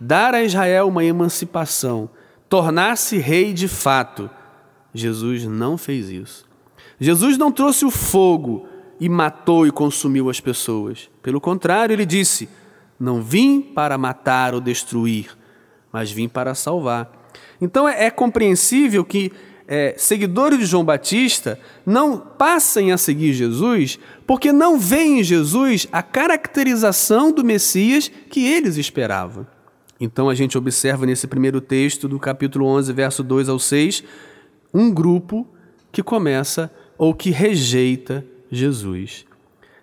dar a Israel uma emancipação, tornar-se rei de fato. Jesus não fez isso. Jesus não trouxe o fogo e matou e consumiu as pessoas. Pelo contrário, ele disse: Não vim para matar ou destruir, mas vim para salvar. Então é, é compreensível que é, seguidores de João Batista não passem a seguir Jesus porque não veem em Jesus a caracterização do Messias que eles esperavam. Então a gente observa nesse primeiro texto do capítulo 11, verso 2 ao 6, um grupo que começa ou que rejeita Jesus.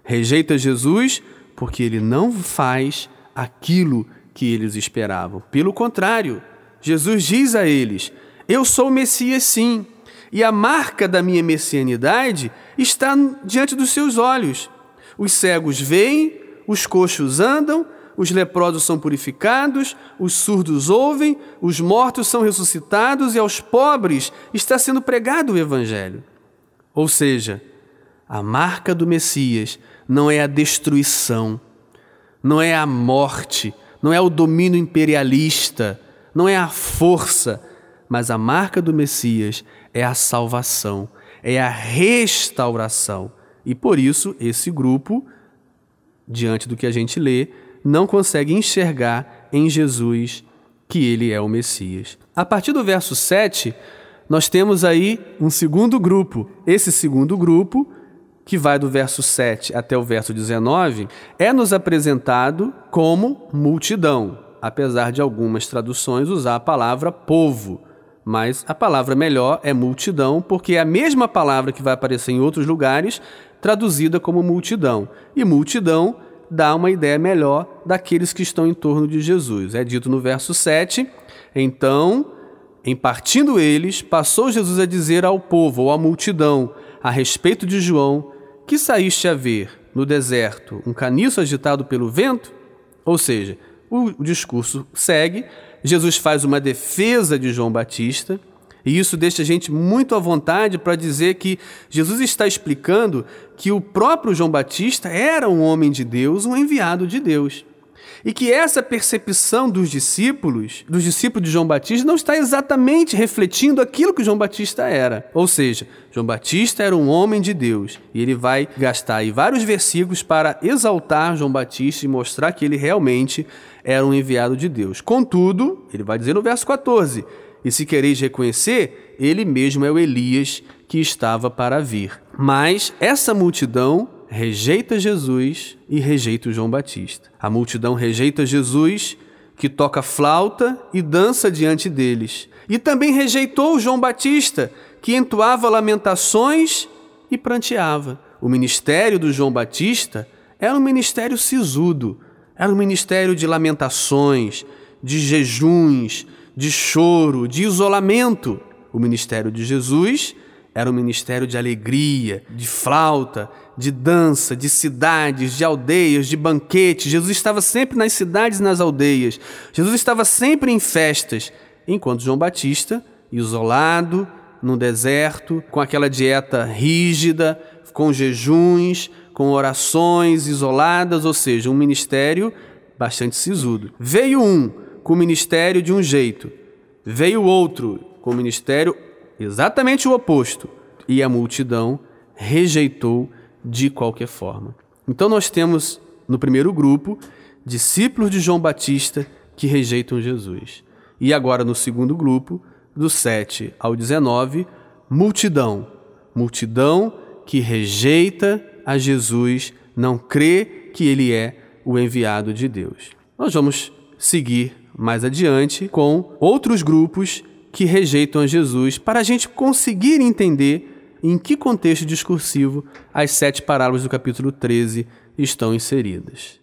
Rejeita Jesus porque ele não faz aquilo que eles esperavam. Pelo contrário, Jesus diz a eles: Eu sou o Messias, sim, e a marca da minha messianidade está diante dos seus olhos. Os cegos veem, os coxos andam, os leprosos são purificados, os surdos ouvem, os mortos são ressuscitados e aos pobres está sendo pregado o Evangelho. Ou seja, a marca do Messias não é a destruição, não é a morte, não é o domínio imperialista, não é a força, mas a marca do Messias é a salvação, é a restauração. E por isso, esse grupo, diante do que a gente lê, não consegue enxergar em Jesus que ele é o Messias. A partir do verso 7, nós temos aí um segundo grupo. Esse segundo grupo, que vai do verso 7 até o verso 19, é nos apresentado como multidão, apesar de algumas traduções usar a palavra povo. Mas a palavra melhor é multidão, porque é a mesma palavra que vai aparecer em outros lugares, traduzida como multidão. E multidão dá uma ideia melhor daqueles que estão em torno de Jesus. É dito no verso 7: Então em partindo eles, passou Jesus a dizer ao povo ou à multidão a respeito de João: Que saíste a ver no deserto um caniço agitado pelo vento? Ou seja, o, o discurso segue, Jesus faz uma defesa de João Batista, e isso deixa a gente muito à vontade para dizer que Jesus está explicando que o próprio João Batista era um homem de Deus, um enviado de Deus. E que essa percepção dos discípulos, dos discípulos de João Batista, não está exatamente refletindo aquilo que João Batista era. Ou seja, João Batista era um homem de Deus. E ele vai gastar aí vários versículos para exaltar João Batista e mostrar que ele realmente era um enviado de Deus. Contudo, ele vai dizer no verso 14: E se quereis reconhecer, ele mesmo é o Elias que estava para vir. Mas essa multidão rejeita Jesus e rejeita João Batista. A multidão rejeita Jesus, que toca flauta e dança diante deles. E também rejeitou João Batista, que entoava lamentações e pranteava. O ministério do João Batista era um ministério sisudo, era um ministério de lamentações, de jejuns, de choro, de isolamento. O ministério de Jesus era um ministério de alegria, de flauta, de dança, de cidades, de aldeias, de banquetes. Jesus estava sempre nas cidades e nas aldeias. Jesus estava sempre em festas, enquanto João Batista, isolado, no deserto, com aquela dieta rígida, com jejuns, com orações isoladas, ou seja, um ministério bastante sisudo. Veio um com o ministério de um jeito, veio outro com o ministério exatamente o oposto, e a multidão rejeitou de qualquer forma. Então nós temos no primeiro grupo discípulos de João Batista que rejeitam Jesus. E agora no segundo grupo, do 7 ao 19, multidão. Multidão que rejeita a Jesus, não crê que ele é o enviado de Deus. Nós vamos seguir mais adiante com outros grupos que rejeitam Jesus, para a gente conseguir entender em que contexto discursivo as sete parábolas do capítulo 13 estão inseridas.